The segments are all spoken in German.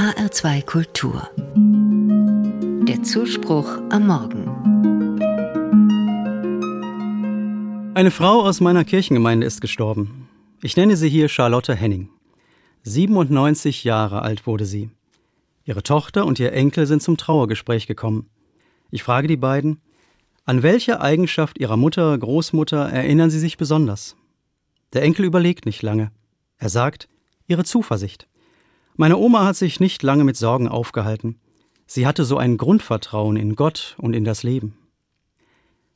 HR2 Kultur. Der Zuspruch am Morgen. Eine Frau aus meiner Kirchengemeinde ist gestorben. Ich nenne sie hier Charlotte Henning. 97 Jahre alt wurde sie. Ihre Tochter und ihr Enkel sind zum Trauergespräch gekommen. Ich frage die beiden, an welche Eigenschaft ihrer Mutter, Großmutter erinnern sie sich besonders? Der Enkel überlegt nicht lange. Er sagt, ihre Zuversicht. Meine Oma hat sich nicht lange mit Sorgen aufgehalten. Sie hatte so ein Grundvertrauen in Gott und in das Leben.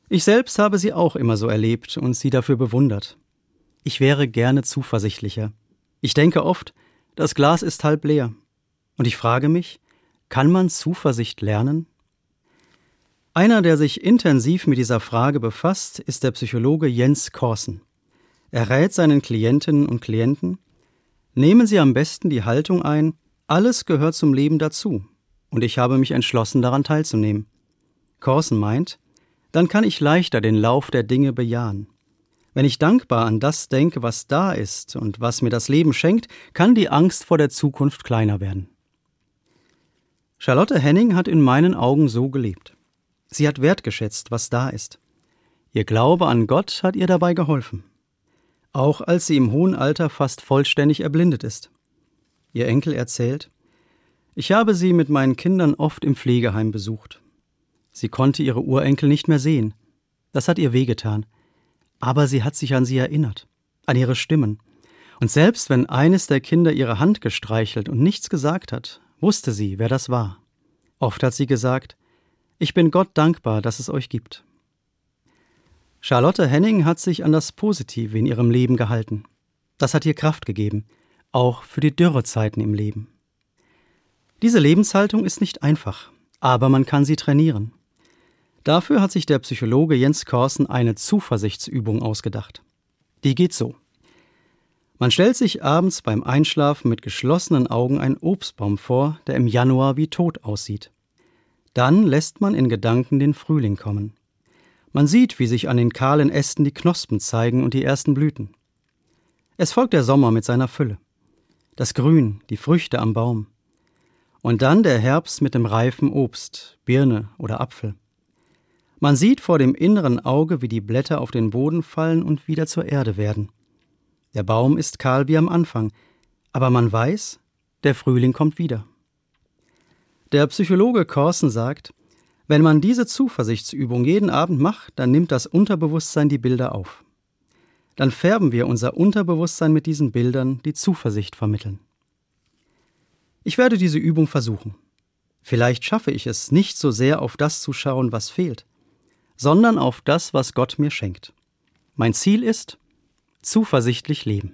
Ich selbst habe sie auch immer so erlebt und sie dafür bewundert. Ich wäre gerne zuversichtlicher. Ich denke oft, das Glas ist halb leer. Und ich frage mich, kann man Zuversicht lernen? Einer, der sich intensiv mit dieser Frage befasst, ist der Psychologe Jens Korsen. Er rät seinen Klientinnen und Klienten, nehmen Sie am besten die Haltung ein, alles gehört zum Leben dazu, und ich habe mich entschlossen, daran teilzunehmen. Korsen meint, dann kann ich leichter den Lauf der Dinge bejahen. Wenn ich dankbar an das denke, was da ist und was mir das Leben schenkt, kann die Angst vor der Zukunft kleiner werden. Charlotte Henning hat in meinen Augen so gelebt. Sie hat wertgeschätzt, was da ist. Ihr Glaube an Gott hat ihr dabei geholfen. Auch als sie im hohen Alter fast vollständig erblindet ist. Ihr Enkel erzählt, ich habe sie mit meinen Kindern oft im Pflegeheim besucht. Sie konnte ihre Urenkel nicht mehr sehen. Das hat ihr wehgetan. Aber sie hat sich an sie erinnert, an ihre Stimmen. Und selbst wenn eines der Kinder ihre Hand gestreichelt und nichts gesagt hat, wusste sie, wer das war. Oft hat sie gesagt, ich bin Gott dankbar, dass es euch gibt. Charlotte Henning hat sich an das Positive in ihrem Leben gehalten. Das hat ihr Kraft gegeben, auch für die Dürrezeiten im Leben. Diese Lebenshaltung ist nicht einfach, aber man kann sie trainieren. Dafür hat sich der Psychologe Jens Korsen eine Zuversichtsübung ausgedacht. Die geht so. Man stellt sich abends beim Einschlafen mit geschlossenen Augen einen Obstbaum vor, der im Januar wie tot aussieht. Dann lässt man in Gedanken den Frühling kommen. Man sieht, wie sich an den kahlen Ästen die Knospen zeigen und die ersten Blüten. Es folgt der Sommer mit seiner Fülle. Das Grün, die Früchte am Baum. Und dann der Herbst mit dem reifen Obst, Birne oder Apfel. Man sieht vor dem inneren Auge, wie die Blätter auf den Boden fallen und wieder zur Erde werden. Der Baum ist kahl wie am Anfang, aber man weiß, der Frühling kommt wieder. Der Psychologe Corson sagt, wenn man diese Zuversichtsübung jeden Abend macht, dann nimmt das Unterbewusstsein die Bilder auf. Dann färben wir unser Unterbewusstsein mit diesen Bildern, die Zuversicht vermitteln. Ich werde diese Übung versuchen. Vielleicht schaffe ich es, nicht so sehr auf das zu schauen, was fehlt, sondern auf das, was Gott mir schenkt. Mein Ziel ist, zuversichtlich leben.